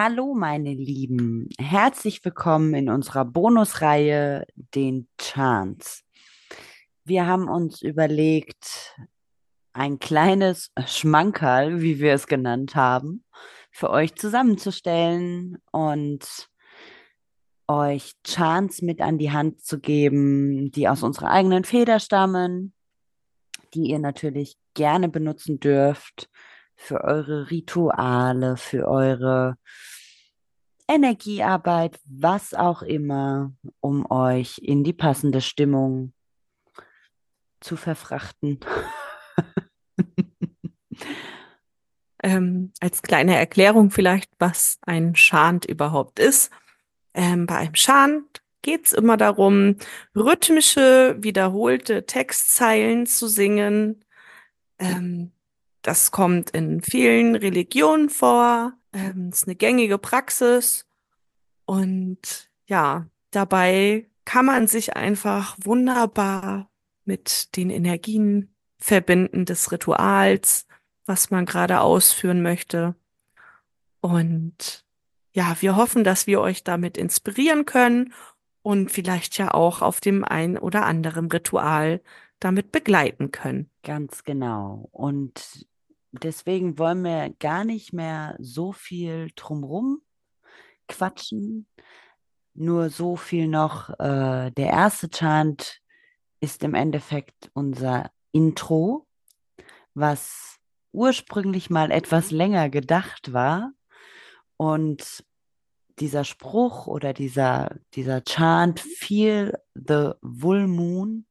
Hallo, meine Lieben. Herzlich willkommen in unserer Bonusreihe, den Chants. Wir haben uns überlegt, ein kleines Schmankerl, wie wir es genannt haben, für euch zusammenzustellen und euch Chants mit an die Hand zu geben, die aus unserer eigenen Feder stammen, die ihr natürlich gerne benutzen dürft für eure Rituale, für eure Energiearbeit, was auch immer, um euch in die passende Stimmung zu verfrachten. ähm, als kleine Erklärung vielleicht, was ein Chant überhaupt ist. Ähm, bei einem Chant geht es immer darum, rhythmische, wiederholte Textzeilen zu singen. Ähm, das kommt in vielen Religionen vor. Ähm, ist eine gängige Praxis. Und ja, dabei kann man sich einfach wunderbar mit den Energien verbinden des Rituals, was man gerade ausführen möchte. Und ja, wir hoffen, dass wir euch damit inspirieren können und vielleicht ja auch auf dem ein oder anderen Ritual damit begleiten können. Ganz genau. Und deswegen wollen wir gar nicht mehr so viel drumrum quatschen. Nur so viel noch. Äh, der erste Chant ist im Endeffekt unser Intro, was ursprünglich mal etwas länger gedacht war. Und dieser Spruch oder dieser, dieser Chant, Feel the Full Moon,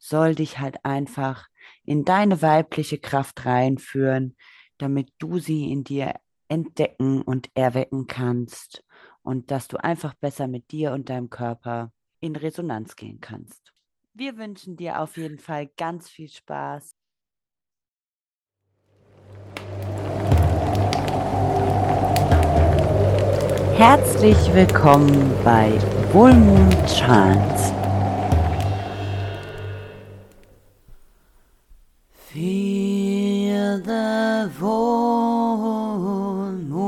soll dich halt einfach in deine weibliche Kraft reinführen, damit du sie in dir entdecken und erwecken kannst und dass du einfach besser mit dir und deinem Körper in Resonanz gehen kannst. Wir wünschen dir auf jeden Fall ganz viel Spaß. Herzlich willkommen bei Wohlmond Chance. Full moon.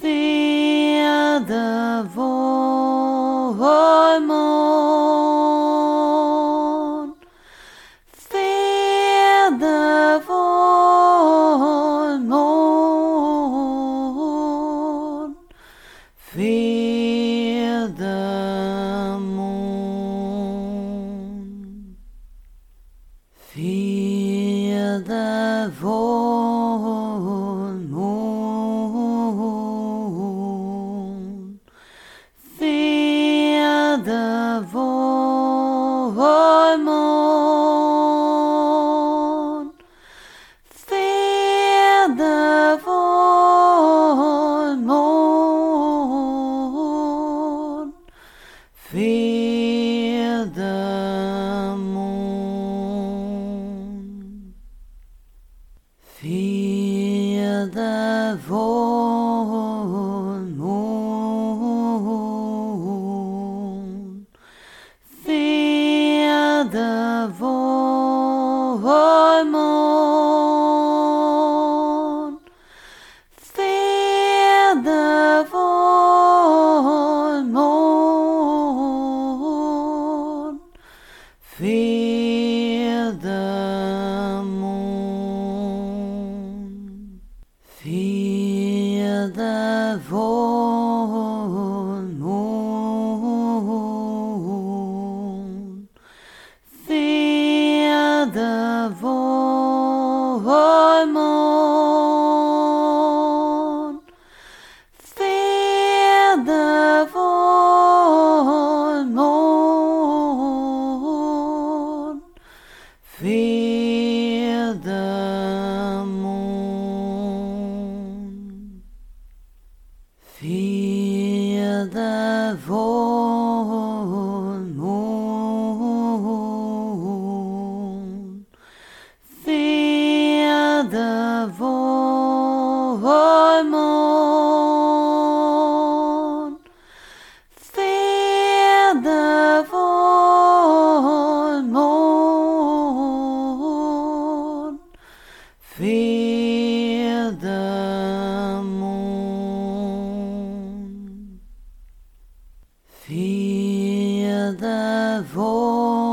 Feel the full moon. Feel the full moon. Feel the Feel the full the full moon. Feel the full moon. Feel the full moon. Feel Feel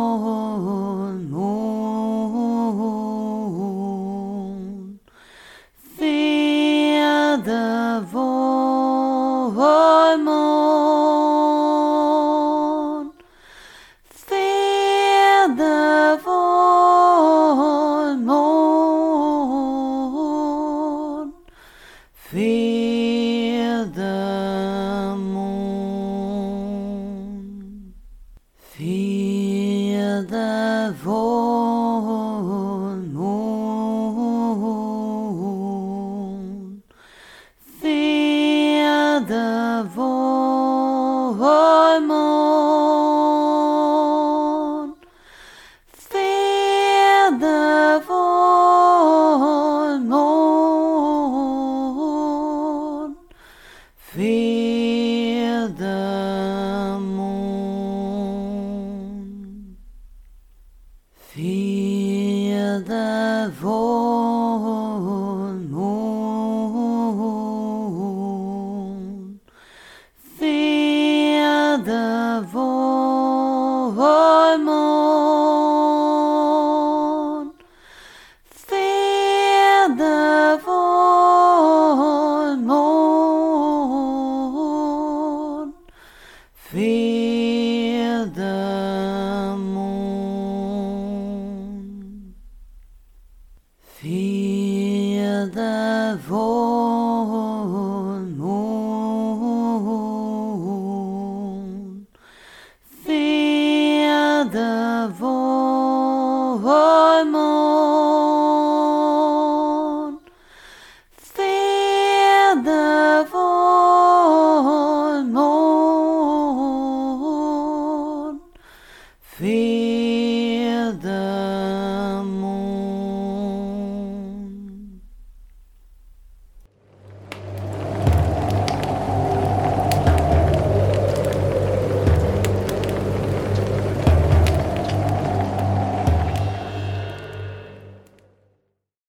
The full moon. Feel the full moon.